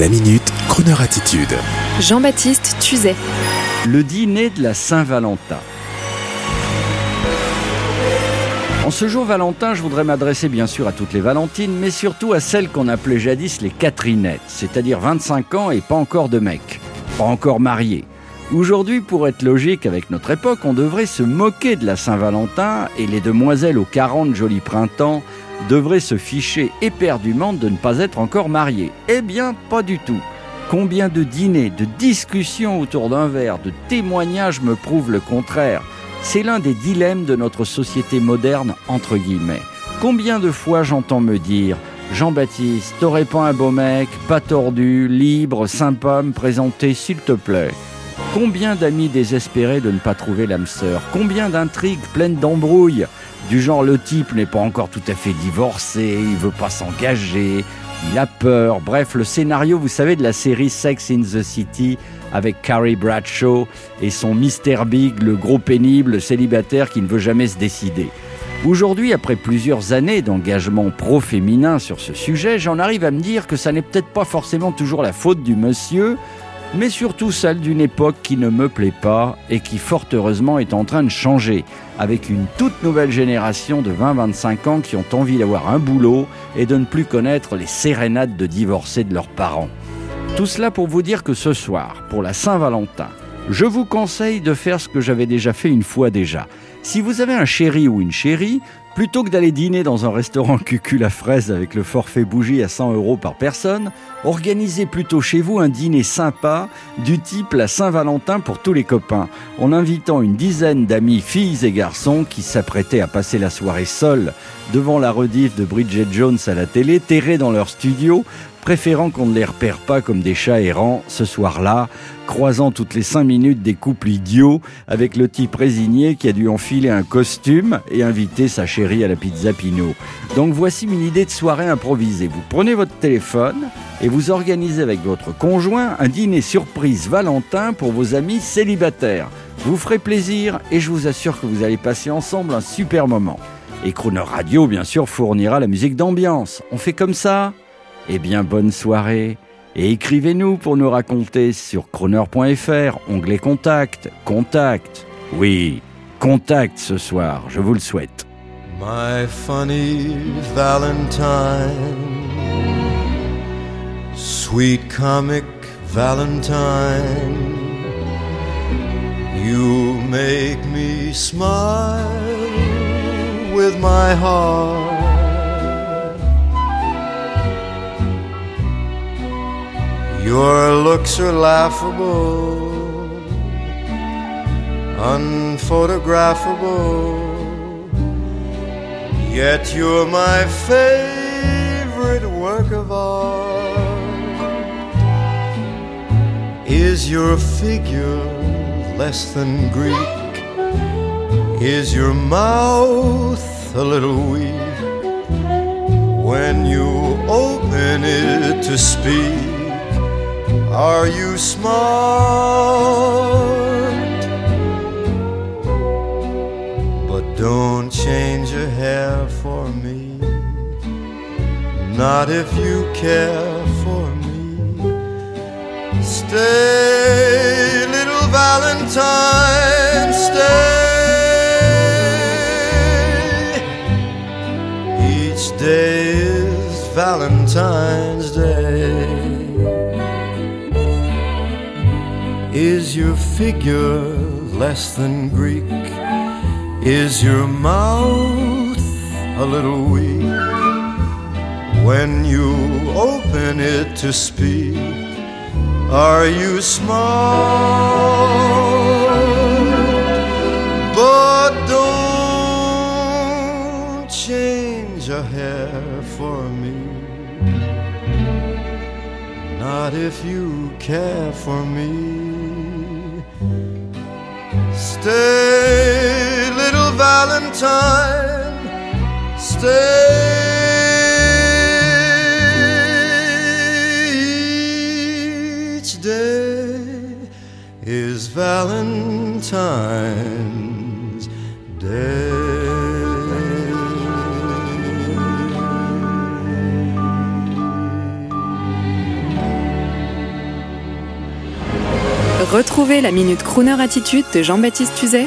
La minute, Kroneur attitude. Jean-Baptiste Tuzet. Le dîner de la Saint-Valentin. En ce jour Valentin, je voudrais m'adresser bien sûr à toutes les Valentines, mais surtout à celles qu'on appelait jadis les Catherinettes, c'est-à-dire 25 ans et pas encore de mec, pas encore mariées. Aujourd'hui, pour être logique avec notre époque, on devrait se moquer de la Saint-Valentin et les demoiselles aux 40 jolis printemps devraient se ficher éperdument de ne pas être encore mariées. Eh bien, pas du tout. Combien de dîners, de discussions autour d'un verre, de témoignages me prouvent le contraire C'est l'un des dilemmes de notre société moderne, entre guillemets. Combien de fois j'entends me dire Jean-Baptiste, t'aurais pas un beau mec, pas tordu, libre, sympa me présenter, s'il te plaît Combien d'amis désespérés de ne pas trouver l'âme sœur? Combien d'intrigues pleines d'embrouilles? Du genre le type n'est pas encore tout à fait divorcé, il veut pas s'engager, il a peur. Bref, le scénario, vous savez, de la série Sex in the City avec Carrie Bradshaw et son Mr. Big, le gros pénible célibataire qui ne veut jamais se décider. Aujourd'hui, après plusieurs années d'engagement pro-féminin sur ce sujet, j'en arrive à me dire que ça n'est peut-être pas forcément toujours la faute du monsieur, mais surtout celle d'une époque qui ne me plaît pas et qui fort heureusement est en train de changer, avec une toute nouvelle génération de 20-25 ans qui ont envie d'avoir un boulot et de ne plus connaître les sérénades de divorcés de leurs parents. Tout cela pour vous dire que ce soir, pour la Saint-Valentin, je vous conseille de faire ce que j'avais déjà fait une fois déjà. Si vous avez un chéri ou une chérie, Plutôt que d'aller dîner dans un restaurant cucul à fraises avec le forfait bougie à 100 euros par personne, organisez plutôt chez vous un dîner sympa du type la Saint-Valentin pour tous les copains, en invitant une dizaine d'amis filles et garçons qui s'apprêtaient à passer la soirée seuls devant la rediff de Bridget Jones à la télé, terrés dans leur studio, préférant qu'on ne les repère pas comme des chats errants ce soir-là, croisant toutes les cinq minutes des couples idiots avec le type résigné qui a dû un costume et inviter sa chérie à la pizza Pinot. Donc voici une idée de soirée improvisée. Vous prenez votre téléphone et vous organisez avec votre conjoint un dîner surprise Valentin pour vos amis célibataires. Vous ferez plaisir et je vous assure que vous allez passer ensemble un super moment. Et Crooner Radio, bien sûr, fournira la musique d'ambiance. On fait comme ça? Eh bien, bonne soirée. Et écrivez-nous pour nous raconter sur croner.fr, onglet contact, contact. Oui, contact ce soir, je vous le souhaite. My funny Valentine, sweet comic Valentine, you make me smile with my heart. Your looks are laughable, unphotographable, yet you're my favorite work of art. Is your figure less than Greek? Is your mouth a little weak when you open it to speak? Are you smart? But don't change your hair for me. Not if you care for me. Stay, little Valentine, stay. Each day is Valentine's Day. Is your figure less than Greek? Is your mouth a little weak when you open it to speak? Are you smart? But don't change a hair for me. Not if you care for me. Stay, day is Valentine's Day. Retrouvez la Minute Crooner Attitude de Jean-Baptiste Tuzet